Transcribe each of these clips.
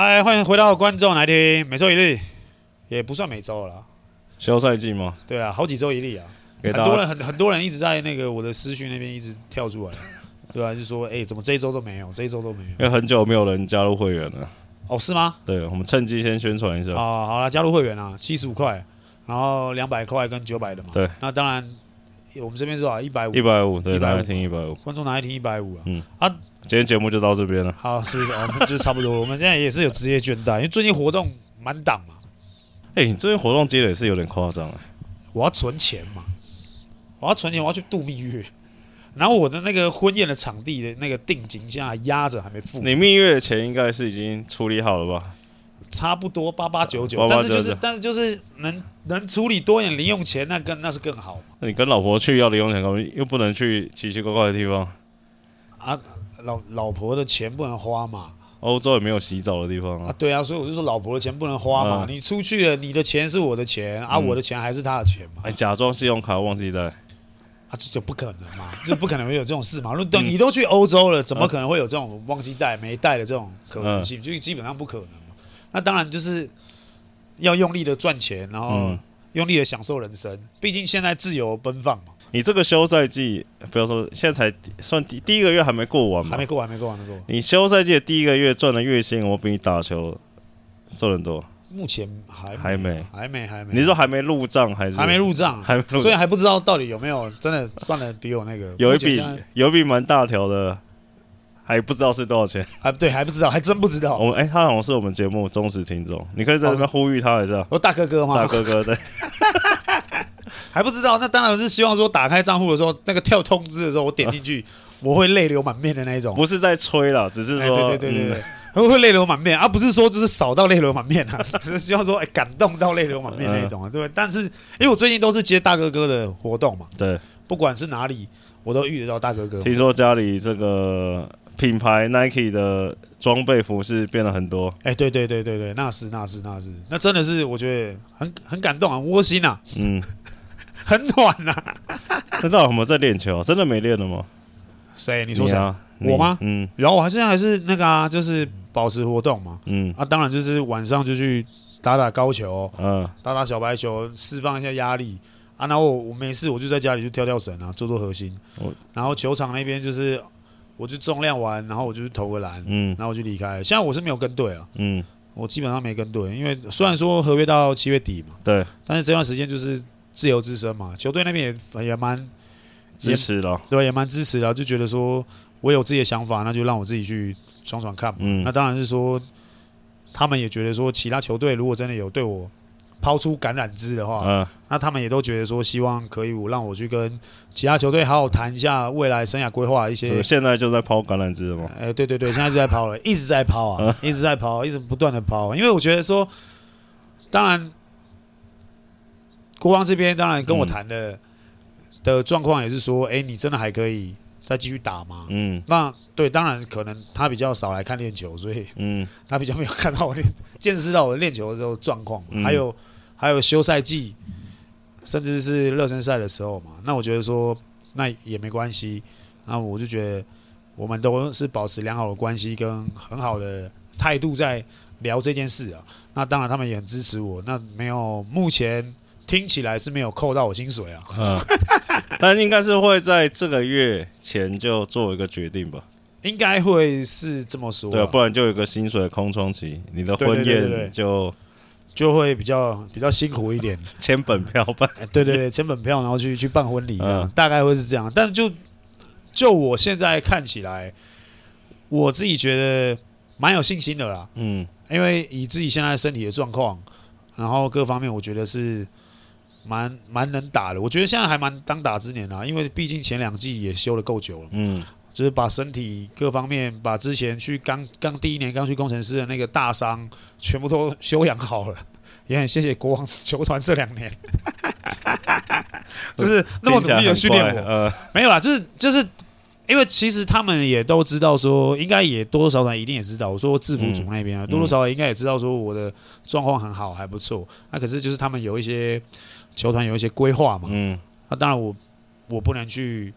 嗨，欢迎回到观众来听，每周一例，也不算每周了，休赛季吗？对啊，好几周一例啊。很多人很很多人一直在那个我的私讯那边一直跳出来，对吧、啊？就说哎、欸，怎么这一周都没有，这一周都没有？因为很久没有人加入会员了。哦，是吗？对，我们趁机先宣传一下。哦，好了，加入会员啊，七十五块，然后两百块跟九百的嘛。对，那当然，我们这边是吧？一百五，一百五，对，一百五，听一百五。观众哪爱听一百五啊？嗯啊，今天节目就到这边了。好，这个我们就差不多。我们现在也是有职业倦怠，因为最近活动满档嘛。哎、欸，你最近活动接的也是有点夸张哎。我要存钱嘛。我要存钱，我要去度蜜月，然后我的那个婚宴的场地的那个定金现在还压着，还没付。你蜜月的钱应该是已经处理好了吧？差不多八八九九，但是就是但是就是能能处理多一点零用钱，那更那是更好。那你跟老婆去要零用钱，又不能去奇奇怪怪的地方啊？老老婆的钱不能花嘛？欧洲也没有洗澡的地方啊？啊对啊，所以我就说老婆的钱不能花嘛。嗯、你出去了，你的钱是我的钱啊，我的钱还是他的钱嘛？哎，假装信用卡忘记带。啊，这就不可能嘛，就不可能会有这种事嘛。如果你都去欧洲了，怎么可能会有这种忘记带、没带的这种可能性？就基本上不可能嘛。那当然就是要用力的赚钱，然后用力的享受人生。毕竟现在自由奔放嘛。你这个休赛季，不要说现在才算第第一个月还没过完嘛，还没过完，没过完，没过完。你休赛季的第一个月赚的月薪，我比你打球赚很多。目前还还没还没还没，你说还没入账还是还没入账？还没入，所以还不知道到底有没有真的赚的比我那个 有一笔有一笔蛮大条的，还不知道是多少钱？还，对，还不知道，还真不知道。我们哎，他好像是我们节目忠实听众，你可以在这边呼吁他一下。我大哥哥吗？大哥哥对，还不知道，那当然是希望说打开账户的时候，那个跳通知的时候，我点进去，我会泪流满面的那一种。不是在吹了，只是说，对对对对对。会会泪流满面，而、啊、不是说就是扫到泪流满面啊，只是希望说哎、欸、感动到泪流满面那一种啊，对不对？但是因为我最近都是接大哥哥的活动嘛，对，不管是哪里，我都遇得到大哥哥。听说家里这个品牌 Nike 的装备服饰变了很多，哎、欸，对对对对对，那是那是那是，那真的是我觉得很很感动啊，窝心啊，嗯，很暖呐、啊。那到底有没有在练球？真的没练了吗？谁？你说谁？啊、我吗？嗯，然后我还现在还是那个啊，就是。保持活动嘛，嗯，啊，当然就是晚上就去打打高球，嗯，打打小白球，释放一下压力啊。然后我我没事，我就在家里就跳跳绳啊，做做核心。哦、然后球场那边就是，我就重量完，然后我就去投个篮，嗯，然后我就离开。现在我是没有跟队啊，嗯，我基本上没跟队，因为虽然说合约到七月底嘛，对，但是这段时间就是自由之身嘛，球队那边也也蛮支持的，对，也蛮支持的，就觉得说我有自己的想法，那就让我自己去。闯闯看嘛，嗯，那当然是说，他们也觉得说，其他球队如果真的有对我抛出橄榄枝的话，嗯，那他们也都觉得说，希望可以我让我去跟其他球队好好谈一下未来生涯规划一些。现在就在抛橄榄枝了吗？哎、欸，对对对，现在就在抛了，一直在抛啊，一直在抛，一直不断的抛。因为我觉得说，当然，国王这边当然跟我谈的、嗯、的状况也是说，哎、欸，你真的还可以。再继续打吗？嗯，那对，当然可能他比较少来看练球，所以嗯，他比较没有看到我练，见识到我练球的时候状况，嗯、还有还有休赛季，甚至是热身赛的时候嘛。那我觉得说那也没关系，那我就觉得我们都是保持良好的关系跟很好的态度在聊这件事啊。那当然他们也很支持我，那没有目前。听起来是没有扣到我薪水啊，嗯，但应该是会在这个月前就做一个决定吧，应该会是这么说，对，不然就有个薪水空窗期，你的婚宴就就会比较比较辛苦一点，签本票办，对对对，签本票然后去去办婚礼，嗯，大概会是这样，但是就就我现在看起来，我自己觉得蛮有信心的啦，嗯，因为以自己现在身体的状况，然后各方面我觉得是。蛮蛮能打的，我觉得现在还蛮当打之年啊，因为毕竟前两季也休了够久了，嗯，就是把身体各方面，把之前去刚刚第一年刚去工程师的那个大伤全部都休养好了，也很谢谢国王球团这两年，就是那么努力的训练我，呃，没有啦，就是就是因为其实他们也都知道说，应该也多多少少一定也知道，我说制服组那边啊，多多少少应该也知道说我的状况很好，还不错，那可是就是他们有一些。球团有一些规划嘛，嗯，那、啊、当然我我不能去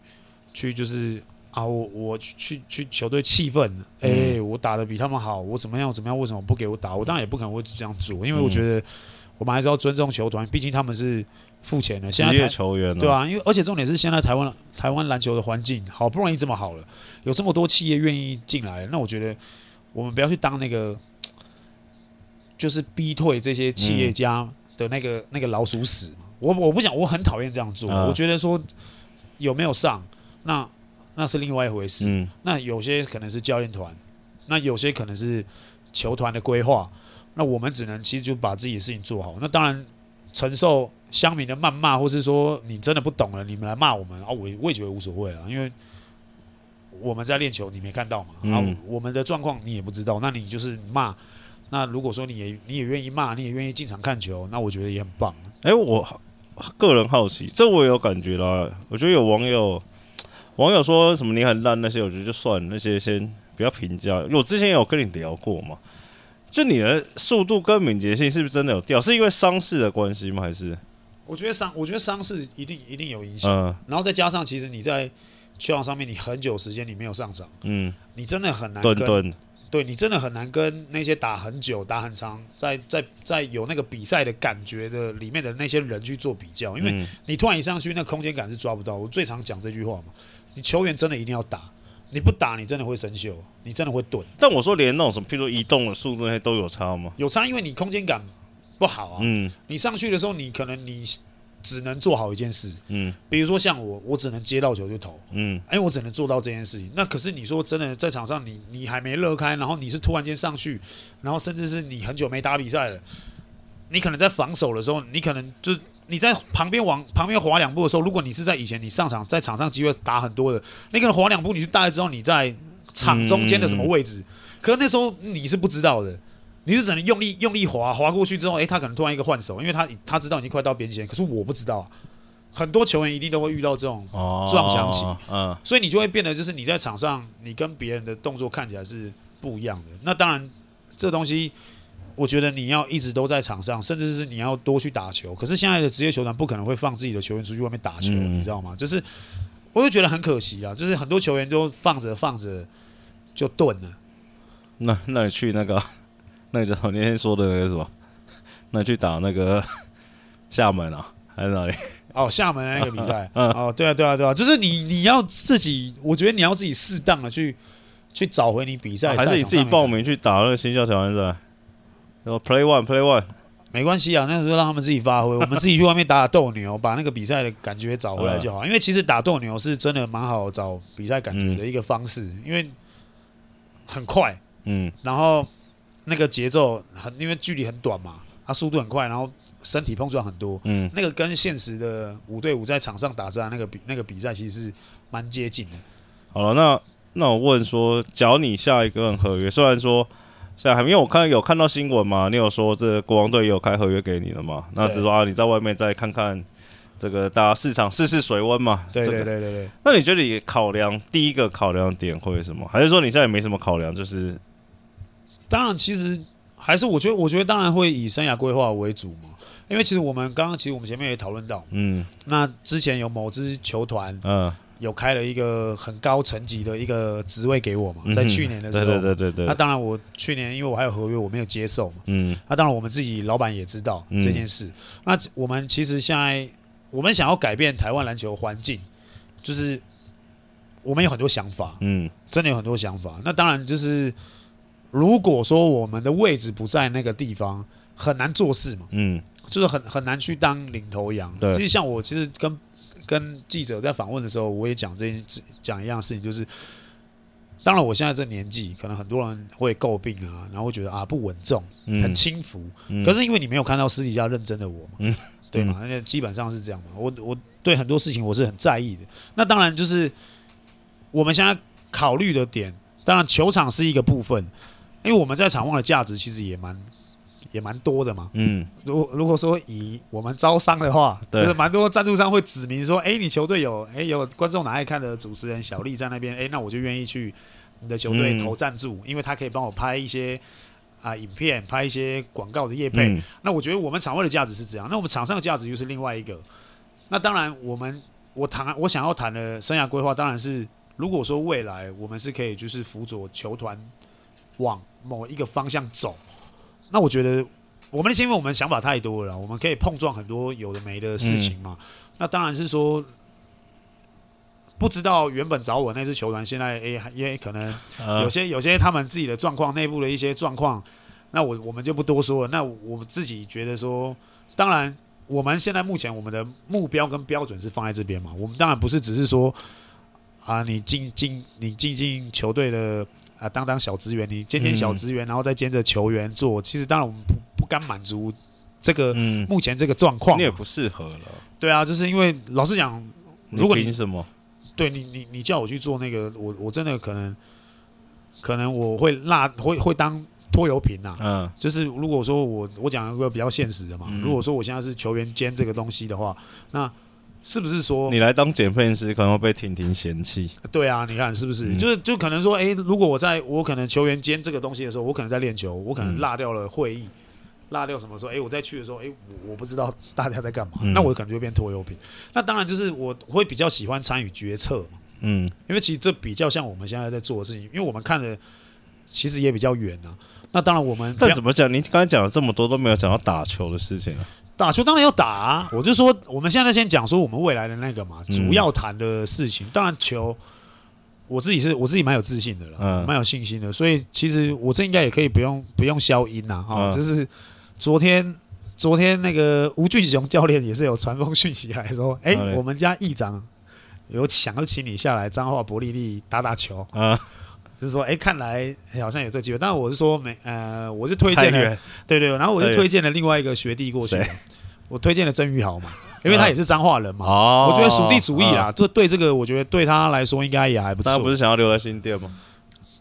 去就是啊，我我去去去球队气愤，哎、我打的比他们好，我怎么样怎么样？为什么不给我打？我当然也不可能会这样做，因为我觉得我们还是要尊重球团，毕竟他们是付钱的，现在球员、啊，对啊，因为而且重点是现在台湾台湾篮球的环境好不容易这么好了，有这么多企业愿意进来，那我觉得我们不要去当那个，就是逼退这些企业家的那个、嗯、那个老鼠屎。我我不想，我很讨厌这样做。啊、我觉得说有没有上，那那是另外一回事。嗯、那有些可能是教练团，那有些可能是球团的规划。那我们只能其实就把自己的事情做好。那当然承受乡民的谩骂，或是说你真的不懂了，你们来骂我们啊，我我也觉得无所谓了，因为我们在练球，你没看到嘛？然后、嗯、我们的状况你也不知道，那你就是骂。那如果说你也你也愿意骂，你也愿意进场看球，那我觉得也很棒。哎、欸，我。个人好奇，这我也有感觉啦。我觉得有网友 网友说什么你很烂那些，我觉得就算了，那些先不要评价。因为我之前有跟你聊过嘛，就你的速度跟敏捷性是不是真的有掉？是因为伤势的关系吗？还是？我觉得伤，我觉得伤势一定一定有影响。嗯，然后再加上，其实你在球场上面，你很久时间你没有上场，嗯，你真的很难顿顿。对，你真的很难跟那些打很久、打很长，在在在有那个比赛的感觉的里面的那些人去做比较，因为你突然一上去，那空间感是抓不到。我最常讲这句话嘛，你球员真的一定要打，你不打你真的会生锈，你真的会钝。但我说连那种什么，譬如说移动的速度那些都有差吗？有差，因为你空间感不好啊。嗯，你上去的时候，你可能你。只能做好一件事，嗯，比如说像我，我只能接到球就投，嗯，哎，我只能做到这件事情。那可是你说真的，在场上你你还没热开，然后你是突然间上去，然后甚至是你很久没打比赛了，你可能在防守的时候，你可能就你在旁边往旁边滑两步的时候，如果你是在以前你上场在场上机会打很多的，你可能滑两步，你就大概知道你在场中间的什么位置，可是那时候你是不知道的。你是只能用力用力滑滑过去之后，诶、欸，他可能突然一个换手，因为他他知道已经快到边线，可是我不知道啊。很多球员一定都会遇到这种撞墙期，嗯，所以你就会变得就是你在场上，你跟别人的动作看起来是不一样的。那当然，这东西我觉得你要一直都在场上，甚至是你要多去打球。可是现在的职业球团不可能会放自己的球员出去外面打球，嗯、你知道吗？就是我就觉得很可惜啊，就是很多球员都放着放着就钝了。那那你去那个？那个叫什么？那天说的那个什么？那去打那个厦门啊，还是哪里？哦，厦门那个比赛。哦，对啊，对啊，对啊，就是你你要自己，我觉得你要自己适当的去去找回你比赛，还是你自己报名去打那个新校挑战赛？然后 play one play one，没关系啊，那时候让他们自己发挥，我们自己去外面打打斗牛，把那个比赛的感觉找回来就好。因为其实打斗牛是真的蛮好找比赛感觉的一个方式，因为很快，嗯，然后。那个节奏很，因为距离很短嘛，它速度很快，然后身体碰撞很多，嗯，那个跟现实的五对五在场上打仗那个比那个比赛其实是蛮接近的。好了，那那我问说，假如你下一个合约，虽然说现在还没有，我看有看到新闻嘛，你有说这个国王队有开合约给你了嘛？那只是说啊，你在外面再看看这个大家市场试试水温嘛。对对对对对。那你觉得你考量第一个考量点会是什么？还是说你现在也没什么考量，就是？当然，其实还是我觉得，我觉得当然会以生涯规划为主嘛。因为其实我们刚刚，其实我们前面也讨论到，嗯，那之前有某支球团，嗯，有开了一个很高层级的一个职位给我嘛，在去年的时候，对对对对。那当然，我去年因为我还有合约，我没有接受嘛，嗯。那当然，我们自己老板也知道这件事。那我们其实现在，我们想要改变台湾篮球环境，就是我们有很多想法，嗯，真的有很多想法。那当然就是。如果说我们的位置不在那个地方，很难做事嘛。嗯，就是很很难去当领头羊。对，其实像我，其实跟跟记者在访问的时候，我也讲这件讲一样事情，就是当然我现在这年纪，可能很多人会诟病啊，然后会觉得啊不稳重，很轻浮。嗯，可是因为你没有看到私底下认真的我嘛，嗯，对嘛？那基本上是这样嘛。我我对很多事情我是很在意的。那当然就是我们现在考虑的点，当然球场是一个部分。因为我们在场外的价值其实也蛮也蛮多的嘛。嗯，如果如果说以我们招商的话，对就是蛮多赞助商会指明说，哎，你球队有哎有观众哪爱看的主持人小丽在那边，哎，那我就愿意去你的球队投赞助，嗯、因为他可以帮我拍一些啊、呃、影片，拍一些广告的业配。嗯、那我觉得我们场外的价值是这样，那我们场上的价值又是另外一个。那当然，我们我谈我想要谈的生涯规划，当然是如果说未来我们是可以就是辅佐球团往某一个方向走，那我觉得我们的是因为我们想法太多了，我们可以碰撞很多有的没的事情嘛。嗯、那当然是说，不知道原本找我那支球团现在诶，因为可能有些有些他们自己的状况，内部的一些状况，那我我们就不多说了。那我们自己觉得说，当然我们现在目前我们的目标跟标准是放在这边嘛。我们当然不是只是说啊，你进进你进进球队的。啊，当当小职员，你兼兼小职员，然后再兼着球员做。嗯、其实当然我们不不甘满足这个目前这个状况，你也不适合了。对啊，就是因为老实讲，如果你凭什么？对你你你叫我去做那个，我我真的可能可能我会落会会当拖油瓶呐、啊。嗯，就是如果说我我讲一个比较现实的嘛，嗯、如果说我现在是球员兼这个东西的话，那。是不是说你来当捡粪师可能会被婷婷嫌弃？对啊，你看是不是？嗯、就是就可能说，哎、欸，如果我在我可能球员兼这个东西的时候，我可能在练球，我可能落掉了会议，嗯、落掉什么时候？哎、欸，我在去的时候，哎、欸，我我不知道大家在干嘛，嗯、那我可能就会变拖油瓶。那当然就是我会比较喜欢参与决策嘛，嗯，因为其实这比较像我们现在在做的事情，因为我们看的其实也比较远啊。那当然我们但怎么讲？你刚才讲了这么多都没有讲到打球的事情啊。打球当然要打啊！我就说，我们现在先讲说我们未来的那个嘛，主要谈的事情。当然球，我自己是我自己蛮有自信的了，蛮有信心的。所以其实我这应该也可以不用不用消音呐啊！就是昨天昨天那个吴俊雄教练也是有传封讯息来说，哎，我们家议长有想要请你下来彰化伯利利打打球啊。就是说，哎，看来好像有这个机会，但是我是说没，呃，我是推荐了，对对，然后我就推荐了另外一个学弟过去，我推荐了曾宇豪嘛，因为他也是彰化人嘛，我觉得属地主义啦，这对这个我觉得对他来说应该也还不错。他不是想要留在新店吗？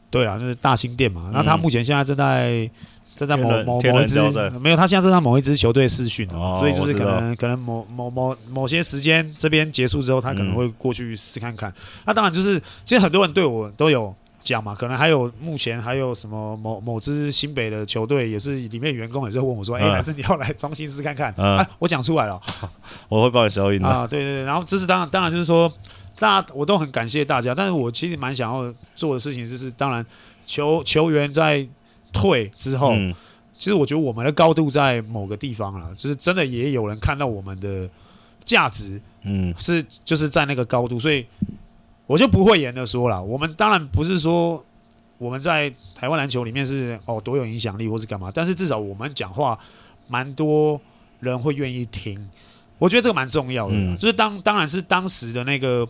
对啊，就是大新店嘛。那他目前现在正在正在某某某一支没有，他现在正在某一支球队试训，所以就是可能可能某某某某些时间这边结束之后，他可能会过去试看看。那当然就是，其实很多人对我都有。讲嘛，可能还有目前还有什么某某支新北的球队，也是里面员工也是问我说：“哎、欸，还是你要来中信狮看看？”啊，我讲出来了，我会帮你消音的啊。对对对，然后这是当然，当然就是说，大家我都很感谢大家，但是我其实蛮想要做的事情就是，当然球球员在退之后，嗯、其实我觉得我们的高度在某个地方了，就是真的也有人看到我们的价值，嗯，是就是在那个高度，所以。我就不会言的说了，我们当然不是说我们在台湾篮球里面是哦多有影响力或是干嘛，但是至少我们讲话蛮多人会愿意听，我觉得这个蛮重要的。嗯、就是当当然是当时的那个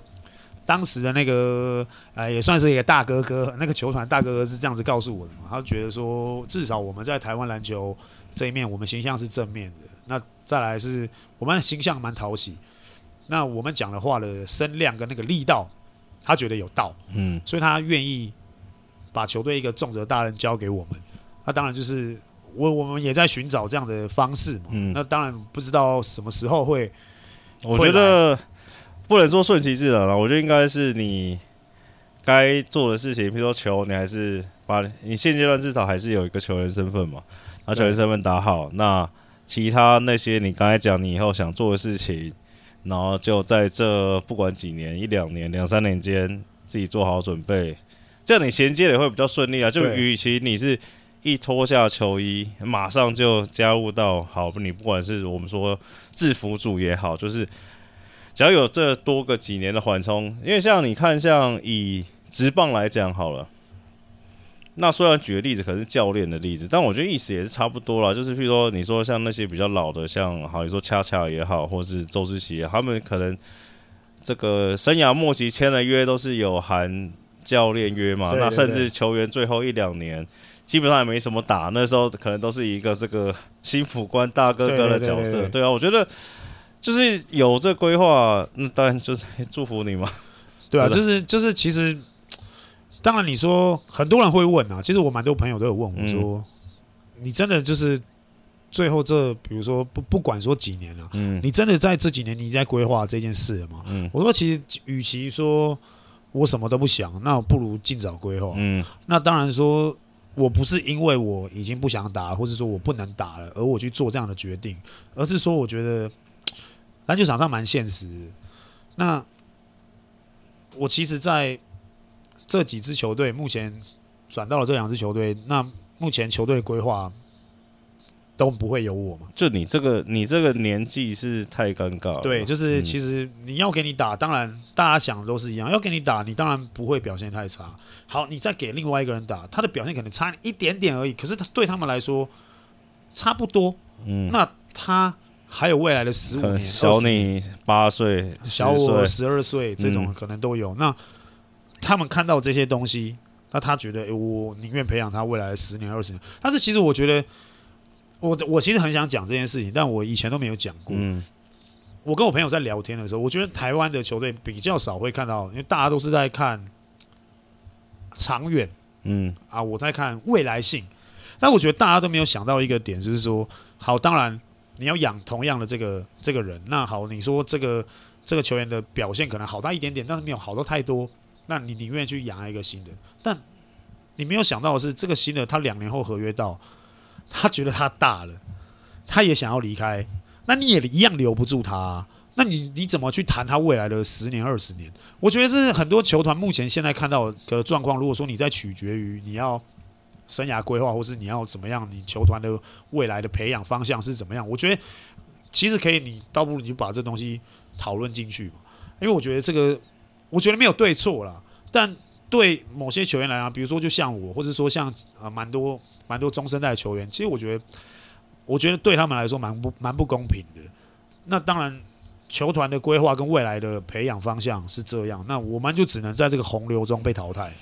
当时的那个呃也算是一个大哥哥，那个球团大哥哥是这样子告诉我的嘛，他觉得说至少我们在台湾篮球这一面我们形象是正面的，那再来是我们的形象蛮讨喜，那我们讲的话的声量跟那个力道。他觉得有道，嗯，所以他愿意把球队一个重责大任交给我们。那当然就是我我们也在寻找这样的方式嘛。嗯，那当然不知道什么时候会。我觉得不能说顺其自然了，我觉得应该是你该做的事情，比如说球，你还是把你现阶段至少还是有一个球员身份嘛，把球员身份打好。那其他那些你刚才讲你以后想做的事情。然后就在这不管几年，一两年、两三年间，自己做好准备，这样你衔接也会比较顺利啊。就与其你是一脱下球衣，马上就加入到好，你不管是我们说制服组也好，就是只要有这多个几年的缓冲，因为像你看，像以直棒来讲好了。那虽然举的例子，可能是教练的例子，但我觉得意思也是差不多啦。就是譬如说，你说像那些比较老的，像好，你说恰恰也好，或是周志奇，他们可能这个生涯末期签了约，都是有含教练约嘛。那甚至球员最后一两年，基本上也没什么打，那时候可能都是一个这个新辅官大哥哥的角色。对，啊，我觉得就是有这规划，那当然就是祝福你嘛。对啊，就是就是其实。当然，你说很多人会问啊，其实我蛮多朋友都有问我说：“嗯、你真的就是最后这，比如说不不管说几年了、啊，嗯、你真的在这几年你在规划这件事了吗？”嗯、我说：“其实，与其说我什么都不想，那我不如尽早规划。嗯、那当然说，我不是因为我已经不想打，或者说我不能打了，而我去做这样的决定，而是说，我觉得篮球场上蛮现实。那我其实，在这几支球队目前转到了这两支球队，那目前球队的规划都不会有我嘛？就你这个你这个年纪是太尴尬了。对，就是其实你要给你打，当然大家想的都是一样，要给你打，你当然不会表现太差。好，你再给另外一个人打，他的表现可能差一点点而已，可是他对他们来说差不多。嗯，那他还有未来的十五年，小你八岁，小我十二岁，这种可能都有。嗯、那他们看到这些东西，那他觉得，欸、我宁愿培养他未来十年、二十年。但是其实我觉得。我我其实很想讲这件事情，但我以前都没有讲过。嗯，我跟我朋友在聊天的时候，我觉得台湾的球队比较少会看到，因为大家都是在看长远，嗯啊，我在看未来性。但我觉得大家都没有想到一个点，就是说，好，当然你要养同样的这个这个人，那好，你说这个这个球员的表现可能好大一点点，但是没有好到太多，那你宁愿去养一个新的。但你没有想到的是，这个新的他两年后合约到。他觉得他大了，他也想要离开，那你也一样留不住他。那你你怎么去谈他未来的十年、二十年？我觉得是很多球团目前现在看到的状况。如果说你在取决于你要生涯规划，或是你要怎么样，你球团的未来的培养方向是怎么样？我觉得其实可以，你倒不如你就把这东西讨论进去嘛。因为我觉得这个，我觉得没有对错啦，但。对某些球员来讲，比如说就像我，或者说像啊蛮多蛮多中生代的球员，其实我觉得，我觉得对他们来说蛮不蛮不公平的。那当然，球团的规划跟未来的培养方向是这样，那我们就只能在这个洪流中被淘汰。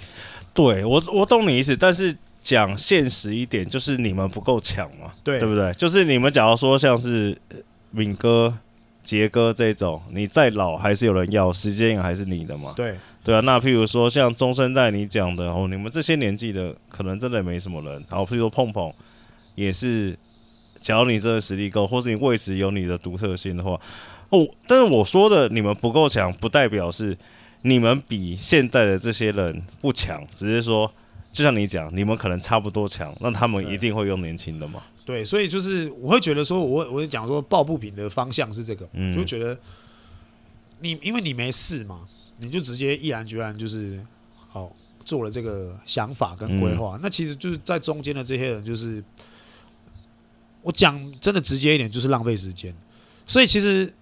对我，我懂你意思，但是讲现实一点，就是你们不够强嘛，对对不对？就是你们假如说像是敏哥、杰哥这种，你再老还是有人要，时间还是你的嘛，对。对啊，那譬如说像中生代你讲的哦，你们这些年纪的可能真的没什么人。然后譬如说碰碰，也是，只要你这个实力够，或是你位置有你的独特性的话，哦，但是我说的你们不够强，不代表是你们比现在的这些人不强，只是说，就像你讲，你们可能差不多强，那他们一定会用年轻的嘛。对，所以就是我会觉得说，我我会讲说抱不平的方向是这个，嗯，就觉得你因为你没事嘛。你就直接毅然决然就是好做了这个想法跟规划，嗯、那其实就是在中间的这些人，就是我讲真的直接一点，就是浪费时间。所以其实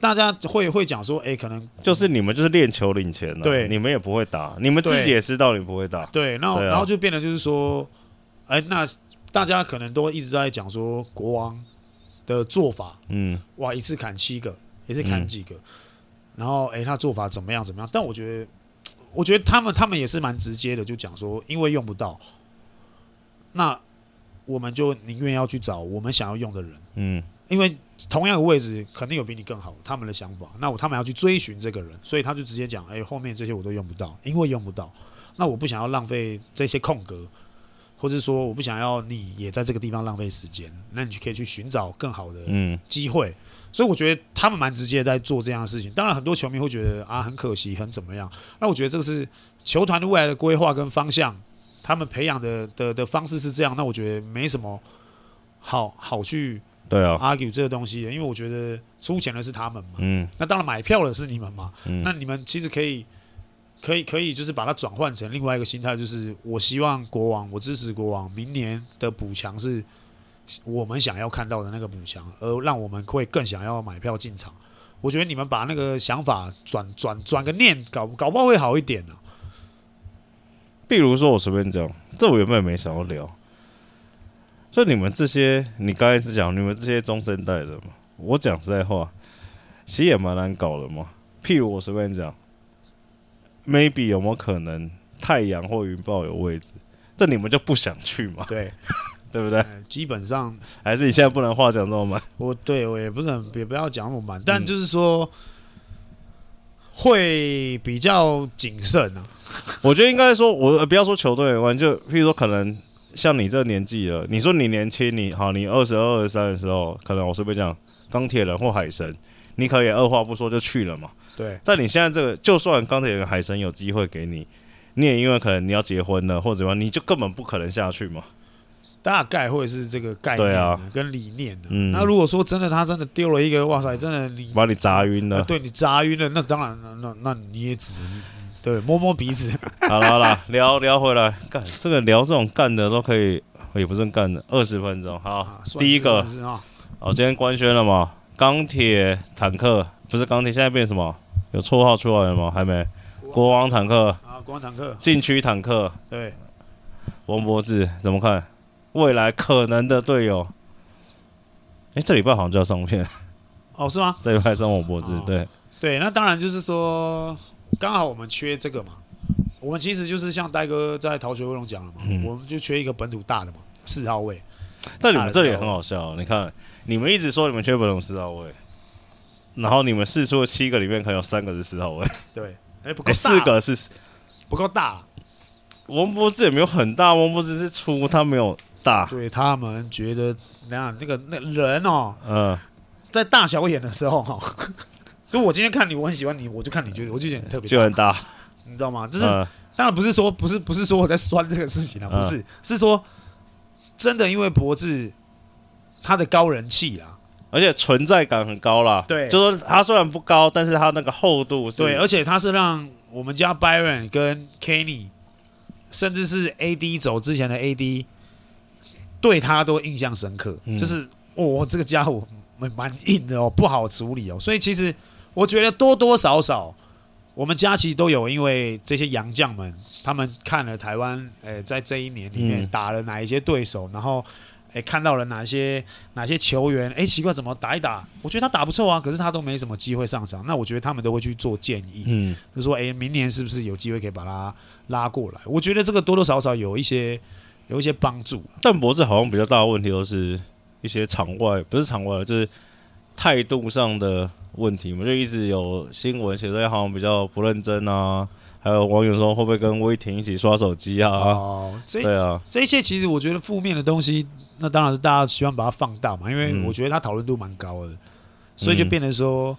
大家会会讲说，哎、欸，可能就是你们就是练球领钱了，对，你们也不会打，你们自己也知道你不会打，对，然后、啊、然后就变得就是说，哎、欸，那大家可能都一直在讲说国王的做法，嗯，哇，一次砍七个，一次砍几个。嗯然后，哎，他做法怎么样？怎么样？但我觉得，我觉得他们他们也是蛮直接的，就讲说，因为用不到，那我们就宁愿要去找我们想要用的人。嗯，因为同样的位置肯定有比你更好，他们的想法，那我他们要去追寻这个人，所以他就直接讲，哎，后面这些我都用不到，因为用不到，那我不想要浪费这些空格，或者说我不想要你也在这个地方浪费时间，那你就可以去寻找更好的机会。嗯所以我觉得他们蛮直接在做这样的事情。当然，很多球迷会觉得啊，很可惜，很怎么样？那我觉得这个是球团的未来的规划跟方向，他们培养的的的方式是这样。那我觉得没什么好好去对啊 argue 这个东西，因为我觉得出钱的是他们嘛。嗯。那当然买票的是你们嘛。嗯。那你们其实可以可以可以就是把它转换成另外一个心态，就是我希望国王，我支持国王，明年的补强是。我们想要看到的那个补强，而让我们会更想要买票进场。我觉得你们把那个想法转转转个念，搞搞不好会好一点呢、啊。比如说，我随便讲，这我原本没想要聊。就你们这些，你刚才是讲你们这些中生代的嘛？我讲实在话，其实也蛮难搞的嘛。譬如我随便讲，maybe 有没有可能太阳或云豹有位置，这你们就不想去嘛？对。对不对？基本上还是你现在不能话讲这么满。我对我也不是很，也不要讲那么满，但就是说会比较谨慎啊。我觉得应该说，我呃不要说球队有关，就譬如说，可能像你这年纪了，你说你年轻，你好，你二十二、二十三的时候，可能我随便讲钢铁人或海神，你可以二话不说就去了嘛。对，在你现在这个，就算钢铁人、海神有机会给你，你也因为可能你要结婚了或者怎么样，你就根本不可能下去嘛。大概会是这个概念啊，跟理念嗯。那如果说真的他真的丢了一个，哇塞，真的你把你砸晕了，对你砸晕了，那当然，那那你也只能对，摸摸鼻子。好了好了，聊聊回来，干这个聊这种干的都可以，也不是干的，二十分钟。好，啊、第一个，哦，今天官宣了嘛？钢铁坦克不是钢铁，现在变什么？有绰号出来了吗？还没。国王坦克啊，国王坦克，禁区坦克。对，王博智怎么看？未来可能的队友？哎，这礼拜好像就要上片。哦，是吗？这礼拜上王博智，对对，那当然就是说，刚好我们缺这个嘛。我们其实就是像戴哥在逃学威龙讲了嘛，嗯、我们就缺一个本土大的嘛，四号位。但你们这里也很好笑，你看，你们一直说你们缺本土四号位，然后你们试出的七个里面可能有三个是四号位。对。哎，不够大，四个是不够大。王柏智也没有很大，王柏智是粗，他没有大。对他们觉得，那那个那人哦，嗯，在大小眼的时候哈，所以我今天看你，我很喜欢你，我就看你觉得，我就觉得你特别就很大，你知道吗？就是当然不是说不是不是说我在酸这个事情啊，不是，是说真的，因为博智他的高人气啦。而且存在感很高啦，对，就说他虽然不高，但是他那个厚度是，对，而且他是让我们家 Byron 跟 Kenny，甚至是 AD 走之前的 AD，对他都印象深刻，嗯、就是哦，这个家伙蛮蛮硬的哦，不好处理哦，所以其实我觉得多多少少，我们家其实都有，因为这些洋将们，他们看了台湾，呃，在这一年里面打了哪一些对手，嗯、然后。哎，看到了哪些哪些球员？哎，奇怪，怎么打一打？我觉得他打不错啊，可是他都没什么机会上场。那我觉得他们都会去做建议，嗯，就说哎，明年是不是有机会可以把他拉过来？我觉得这个多多少少有一些有一些帮助。但博士好像比较大的问题都是一些场外，不是场外，就是态度上的问题。嘛就一直有新闻写说，好像比较不认真啊。还有网友说，会不会跟威霆一起刷手机啊？哦，对啊，这一切其实我觉得负面的东西，那当然是大家希望把它放大嘛，因为我觉得他讨论度蛮高的，嗯、所以就变成说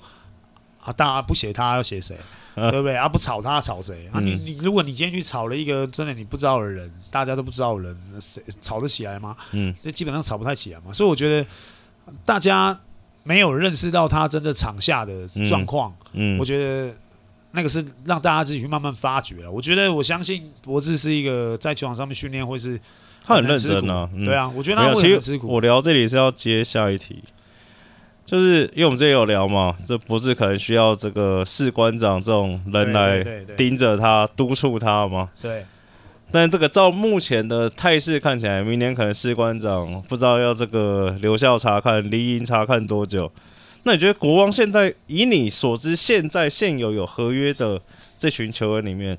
啊，大家不写他要写谁，啊、对不对？啊，不吵他吵谁？啊，你你如果你今天去吵了一个真的你不知道的人，大家都不知道的人，谁吵得起来吗？嗯，这基本上吵不太起来嘛。所以我觉得大家没有认识到他真的场下的状况，嗯，嗯我觉得。那个是让大家自己去慢慢发掘了。我觉得，我相信博智是一个在球场上面训练会是他很认真啊。嗯、对啊，我觉得他会很吃苦。我聊这里是要接下一题，就是因为我们这里有聊嘛，这博智可能需要这个士官长这种人来盯着他、督促他嘛。对。但这个照目前的态势看起来，明年可能士官长不知道要这个留校察看、离营察看多久。那你觉得国王现在以你所知，现在现有有合约的这群球员里面，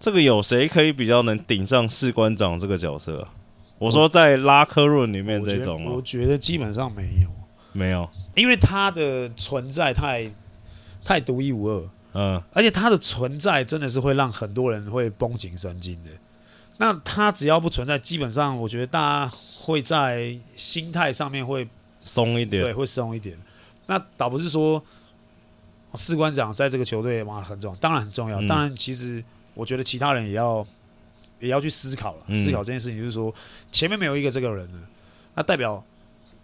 这个有谁可以比较能顶上士官长这个角色？我说在拉科润里面这种，我觉得基本上没有，没有，因为他的存在太太独一无二，嗯，而且他的存在真的是会让很多人会绷紧神经的。那他只要不存在，基本上我觉得大家会在心态上面会松一点，对，会松一点。那倒不是说士官长在这个球队嘛很重要，当然很重要。当然，其实我觉得其他人也要也要去思考了，思考这件事情。就是说，前面没有一个这个人呢，那代表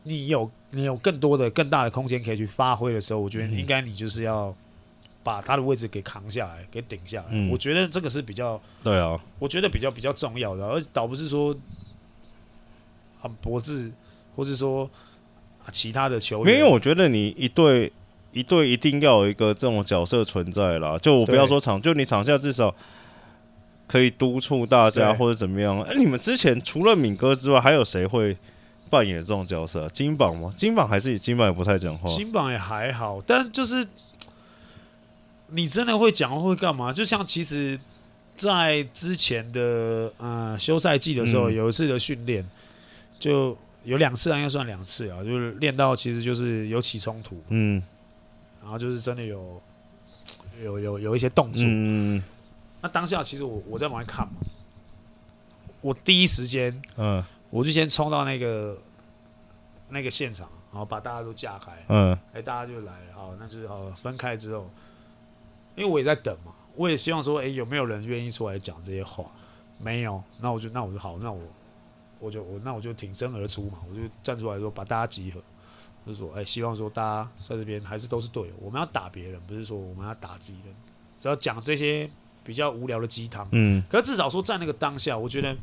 你有你有更多的更大的空间可以去发挥的时候，我觉得应该你就是要把他的位置给扛下来，给顶下来。我觉得这个是比较对啊，我觉得比较比较重要的，而倒不是说啊柏智，或是说。其他的球员，因为我觉得你一队一队一定要有一个这种角色存在啦。就我不要说场，就你场下至少可以督促大家或者怎么样。哎，你们之前除了敏哥之外，还有谁会扮演这种角色？金榜吗？金榜还是金榜也不太讲话。金榜也还好，但就是你真的会讲会干嘛？就像其实，在之前的呃休赛季的时候，有一次的训练就。有两次啊，应该算两次啊，就是练到其实就是有起冲突，嗯，然后就是真的有有有有一些动作，嗯，那当下其实我我在往外看嘛，我第一时间，嗯，我就先冲到那个那个现场，然后把大家都架开，嗯，哎，大家就来，好，那就是好分开之后，因为我也在等嘛，我也希望说，哎，有没有人愿意出来讲这些话？没有，那我就那我就好，那我。我就我那我就挺身而出嘛，我就站出来说把大家集合，就是说哎、欸，希望说大家在这边还是都是队友，我们要打别人，不是说我们要打自己人，只要讲这些比较无聊的鸡汤。嗯，可是至少说在那个当下，我觉得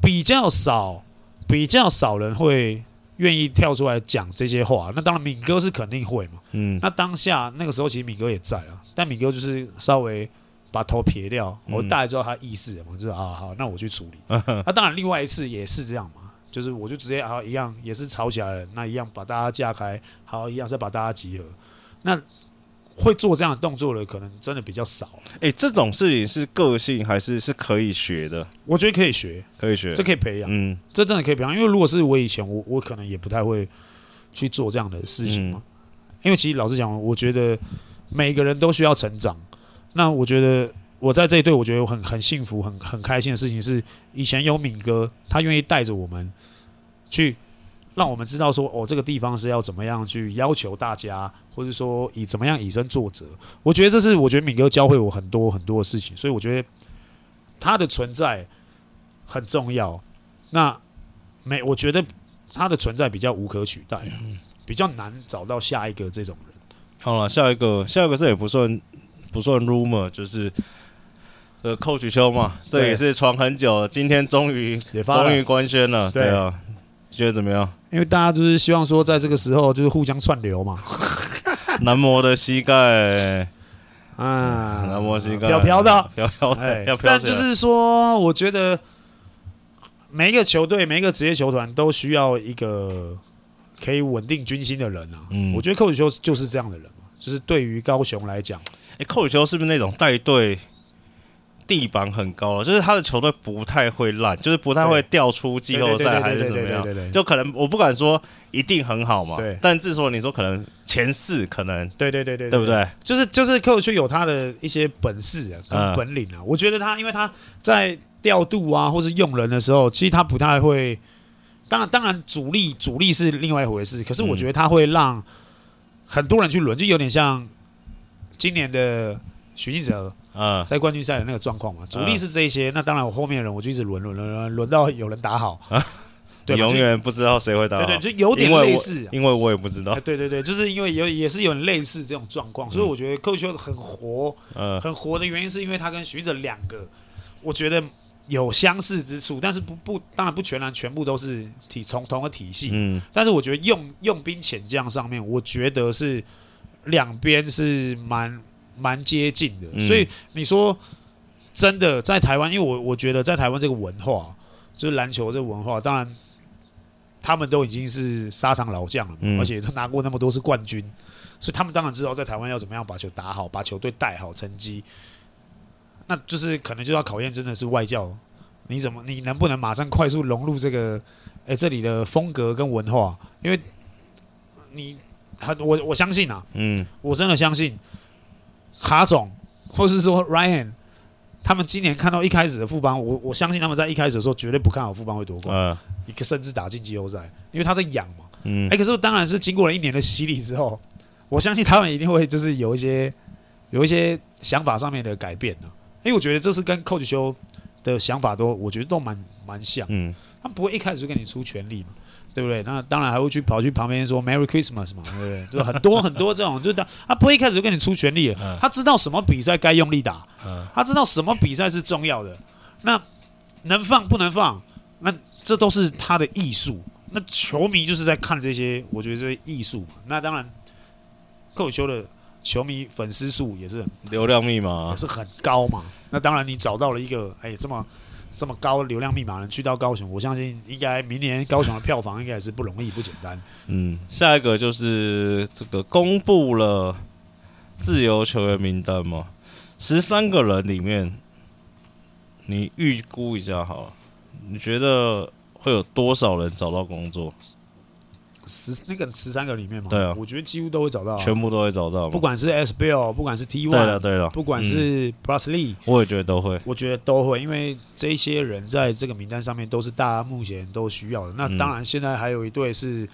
比较少，比较少人会愿意跳出来讲这些话。那当然，敏哥是肯定会嘛。嗯，那当下那个时候，其实敏哥也在啊，但敏哥就是稍微把头撇掉，我大概知道他意思了嘛，就是啊好，那我去处理。那当然，另外一次也是这样嘛。就是我就直接啊一样也是吵起来了，那一样把大家架开，好一样再把大家集合。那会做这样的动作的可能真的比较少。哎、欸，这种事情是个性还是是可以学的？我觉得可以学，可以学，这可以培养。嗯，这真的可以培养。因为如果是我以前，我我可能也不太会去做这样的事情嘛。嗯、因为其实老实讲，我觉得每个人都需要成长。那我觉得。我在这一队，我觉得我很很幸福、很很开心的事情是，以前有敏哥，他愿意带着我们去，让我们知道说，哦，这个地方是要怎么样去要求大家，或者说以怎么样以身作则。我觉得这是我觉得敏哥教会我很多很多的事情，所以我觉得他的存在很重要。那没，我觉得他的存在比较无可取代，比较难找到下一个这种人。好了，下一个，下一个这也不算不算 rumor，就是。呃，Coach 邱嘛，这也是传很久了，今天终于终于官宣了，对啊，觉得怎么样？因为大家就是希望说，在这个时候就是互相串流嘛。男模的膝盖 啊，男模膝盖飘飘的，飘飘的，飘飘。但就是说，我觉得每一个球队、每一个职业球团都需要一个可以稳定军心的人啊。嗯，我觉得 Coach 邱就是这样的人嘛，就是对于高雄来讲，哎，Coach 邱是不是那种带队？地板很高，就是他的球队不太会烂，就是不太会掉出季后赛还是怎么样，就可能我不敢说一定很好嘛，对。但至少你说可能前四可能，对对对对，对不对？就是就是 Coach 有他的一些本事啊，跟本领啊。嗯、我觉得他因为他在调度啊，或是用人的时候，其实他不太会。当然当然主力主力是另外一回事，可是我觉得他会让很多人去轮，就有点像今年的许晋哲。啊，在冠军赛的那个状况嘛，主力是这些，那当然我后面的人我就一直轮轮轮轮轮到有人打好，对，永远不知道谁会打好，对对，就有点类似，因为我也不知道，对对对，就是因为有也是有点类似这种状况，所以我觉得 Coach 很活，呃很活的原因是因为他跟许晋哲两个，我觉得有相似之处，但是不不，当然不全然全部都是体从同个体系，嗯，但是我觉得用用兵遣将上面，我觉得是两边是蛮。蛮接近的，所以你说真的在台湾，因为我我觉得在台湾这个文化，就是篮球这个文化，当然他们都已经是沙场老将了，而且都拿过那么多次冠军，所以他们当然知道在台湾要怎么样把球打好，把球队带好成绩。那就是可能就要考验真的是外教，你怎么你能不能马上快速融入这个哎这里的风格跟文化？因为你很我我相信啊，嗯，我真的相信。卡总，或是说 Ryan，他们今年看到一开始的富邦，我我相信他们在一开始的时候绝对不看好富邦会夺冠，一个、uh, 甚至打进季后赛，因为他在养嘛。嗯，哎、欸，可是当然是经过了一年的洗礼之后，我相信他们一定会就是有一些有一些想法上面的改变的，因为我觉得这是跟 Coach 修的想法都，我觉得都蛮蛮像。嗯，他们不会一开始就跟你出全力嘛。对不对？那当然还会去跑去旁边说 Merry Christmas 嘛，对不对？就很多 很多这种，就他他不会一开始就跟你出全力，他知道什么比赛该用力打，他知道什么比赛是重要的，那能放不能放，那这都是他的艺术。那球迷就是在看这些，我觉得这些艺术嘛。那当然，Coach 邱的球迷粉丝数也是流量密码也是很高嘛。那当然你找到了一个哎这么。这么高流量密码能去到高雄，我相信应该明年高雄的票房应该也是不容易、不简单。嗯，下一个就是这个公布了自由球员名单吗，十三个人里面，你预估一下好了，你觉得会有多少人找到工作？十那个十三个里面嘛，对啊，我觉得几乎都会找到，全部都会找到，不管是 S Bill，不管是 T1，对了对了，不管是 Plus Lee，我也觉得都会，我觉得都会，因为这些人在这个名单上面都是大家目前都需要的。那当然，现在还有一对是。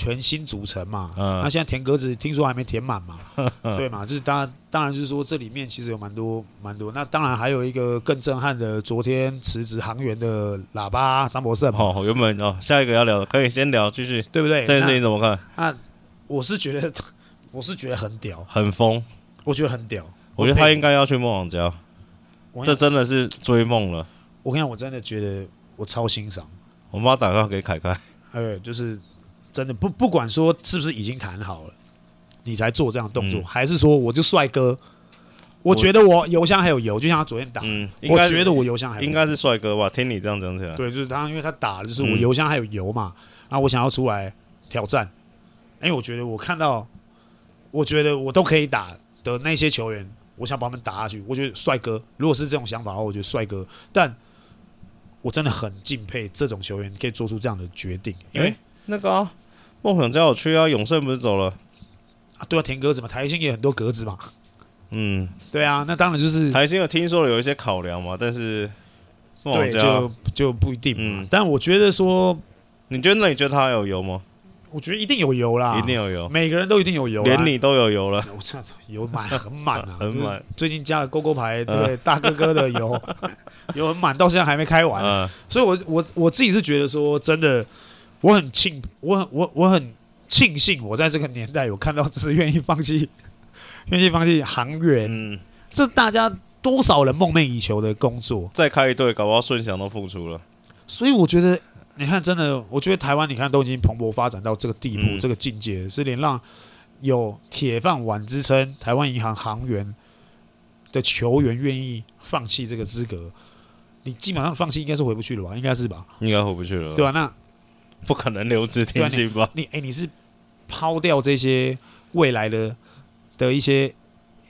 全新组成嘛，嗯、那现在填格子听说还没填满嘛，对嘛？就是当然，当然就是说这里面其实有蛮多蛮多。那当然还有一个更震撼的，昨天辞职航员的喇叭张博胜。哦，原本哦，下一个要聊，可以先聊继续，对不对？这件事情怎么看？那我是觉得，我是觉得很屌，很疯，我觉得很屌。我觉得他应该要去梦想家。这真的是追梦了。我跟你讲，我真的觉得我超欣赏。我们把打电话给凯凯，哎，就是真的不不管说是不是已经谈好了，你才做这样的动作，嗯、还是说我就帅哥？我觉得我油箱还有油，就像他昨天打，嗯，我觉得我油箱还有油应该是帅哥吧？听你这样讲起来，对，就是他，因为他打的就是我油箱还有油嘛，然后我想要出来挑战，因为我觉得我看到，我觉得我都可以打的那些球员，我想把他们打下去。我觉得帅哥，如果是这种想法的话，我觉得帅哥，但我真的很敬佩这种球员可以做出这样的决定。因为、欸、那个啊，梦想家有去啊，永盛不是走了啊？对啊，填格子嘛，台新也很多格子嘛。嗯，对啊，那当然就是台新有听说了有一些考量嘛，但是对就就不一定嘛。嗯，但我觉得说，你觉得那你觉得他有油吗？我觉得一定有油啦，一定有油，每个人都一定有油，连你都有油了。我操，油满很满啊，很满。最近加了勾勾牌，对大哥哥的油，油很满，到现在还没开完。所以我我我自己是觉得说，真的，我很庆，我很我我很庆幸，我在这个年代有看到，只是愿意放弃。愿意放弃航员，嗯，这大家多少人梦寐以求的工作。再开一队，搞不好顺祥都复出了。所以我觉得，你看，真的，我觉得台湾，你看都已经蓬勃发展到这个地步，嗯、这个境界，是连让有铁饭碗之称台湾银行行员的球员愿意放弃这个资格。你基本上放弃，应该是回不去了吧？应该是吧？应该回不去了，对吧？那不可能留职停薪吧？你哎、欸，你是抛掉这些未来的？的一些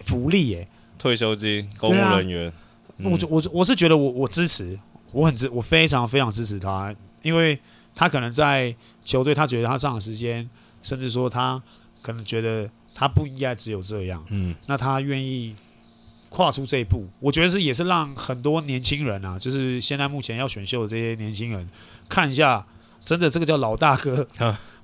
福利耶，退休金、公务人员，我我我是觉得我我支持，我很支，我非常非常支持他，因为他可能在球队，他觉得他上场时间，甚至说他可能觉得他不应该只有这样，嗯，那他愿意跨出这一步，我觉得是也是让很多年轻人啊，就是现在目前要选秀的这些年轻人看一下，真的这个叫老大哥。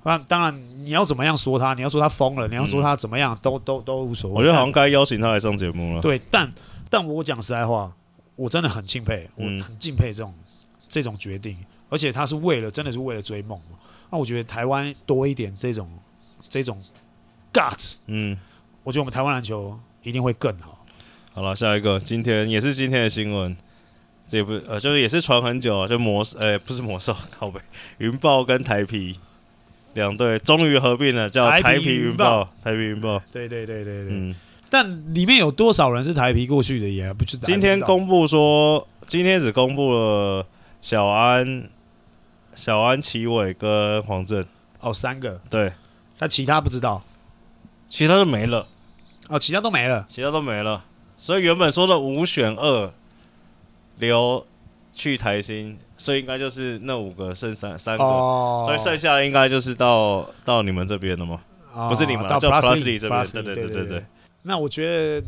那当然，你要怎么样说他？你要说他疯了，你要说他怎么样，嗯、都都都无所谓。我觉得好像该邀请他来上节目了。对，但但我讲实在话，我真的很敬佩，我很敬佩这种、嗯、这种决定，而且他是为了，真的是为了追梦。那我觉得台湾多一点这种这种 guts，嗯，我觉得我们台湾篮球一定会更好。好了，下一个，今天也是今天的新闻，这也不呃，就是也是传很久啊，就魔呃、欸，不是魔兽，靠北，云豹跟台啤。两队终于合并了，叫台啤云豹。台啤云豹，对对对对对。嗯，但里面有多少人是台皮过去的也不知道。今天公布说，今天只公布了小安、小安、齐伟跟黄振。哦，三个。对，但其他不知道，其他都没了。哦，其他都没了，其他都没了。所以原本说的五选二留去台新。所以应该就是那五个剩三三个，哦、所以剩下的应该就是到到你们这边了吗？哦、不是你们，到 Plus 这边。对对对对对。那我觉得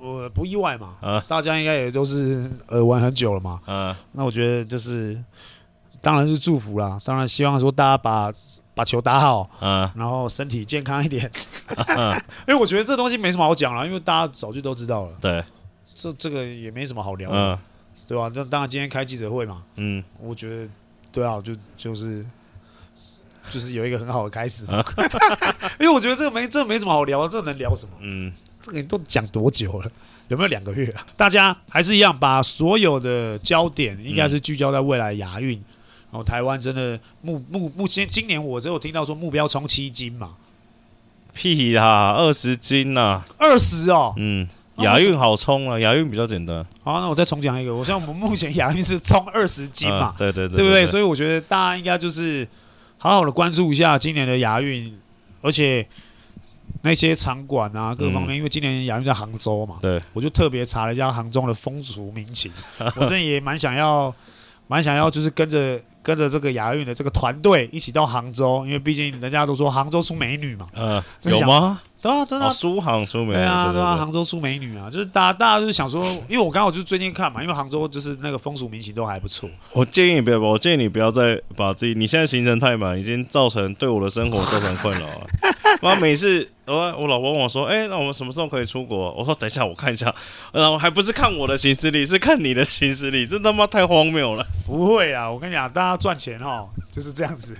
我不意外嘛，啊、大家应该也都是呃玩很久了嘛。嗯、啊。那我觉得就是，当然是祝福啦，当然希望说大家把把球打好，嗯、啊，然后身体健康一点。啊、因为我觉得这东西没什么好讲了，因为大家早就都知道了。对。这这个也没什么好聊的。嗯对吧？那当然，今天开记者会嘛。嗯，我觉得，对啊，就就是就是有一个很好的开始嘛。因为我觉得这个没这个没什么好聊的，这个能聊什么？嗯，这个都讲多久了？有没有两个月啊？大家还是一样，把所有的焦点应该是聚焦在未来亚运。然后台湾真的目目目前今年我只有听到说目标冲七金嘛？屁啦，二十金呐，二十哦。嗯。亚运好冲啊！亚运比较简单。好，那我再重讲一个。我像我们目前亚运是冲二十金嘛，对对对，对不对？所以我觉得大家应该就是好好的关注一下今年的亚运，而且那些场馆啊各方面，因为今年亚运在杭州嘛，对，我就特别查了一下杭州的风俗民情，我真的也蛮想要，蛮想要，就是跟着跟着这个亚运的这个团队一起到杭州，因为毕竟人家都说杭州出美女嘛，嗯，有吗？对啊，真的，苏杭出美女，对啊，对啊，杭州出美女啊，就是大家，大家就是想说，因为我刚好就最近看嘛，因为杭州就是那个风俗民情都还不错。我建议你不要，我建议你不要再把自己，你现在行程太满，已经造成对我的生活造成困扰了。然后每次我我老婆问我说，哎，那我们什么时候可以出国？我说等一下我看一下，然后还不是看我的行事历，是看你的行事历，这他妈太荒谬了。不会啊，我跟你讲，大家赚钱哦就是这样子。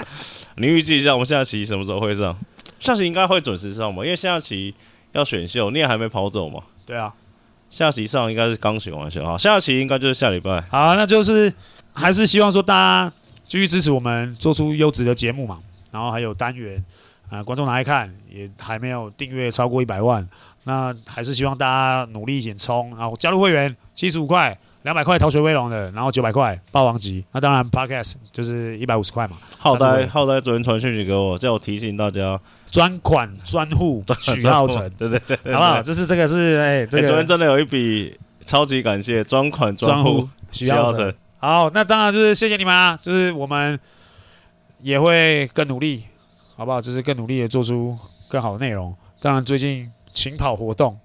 你预计一下，我们下期什么时候会上？下期应该会准时上吧，因为下期要选秀，你也还没跑走嘛。对啊，下期上应该是刚选完秀，啊，下期应该就是下礼拜。好，那就是还是希望说大家继续支持我们，做出优质的节目嘛。然后还有单元啊、呃，观众拿来看也还没有订阅超过一百万，那还是希望大家努力一点冲，然后加入会员七十五块。两百块逃学威龙的，然后九百块霸王级，那当然 Podcast 就是一百五十块嘛。浩呆浩呆昨天传讯息给我，叫我提醒大家专款专户许浩成，对对对，好不好？这是这个是哎，这个昨天真的有一笔超级感谢专款专户许浩成。好，那当然就是谢谢你们啊，就是我们也会更努力，好不好？就是更努力的做出更好的内容。当然最近勤跑活动，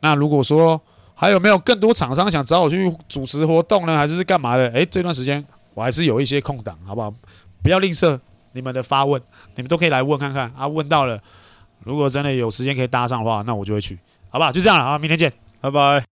那如果说。还有没有更多厂商想找我去主持活动呢？还是是干嘛的？诶，这段时间我还是有一些空档，好不好？不要吝啬你们的发问，你们都可以来问看看啊。问到了，如果真的有时间可以搭上的话，那我就会去，好吧？就这样了啊，明天见，拜拜。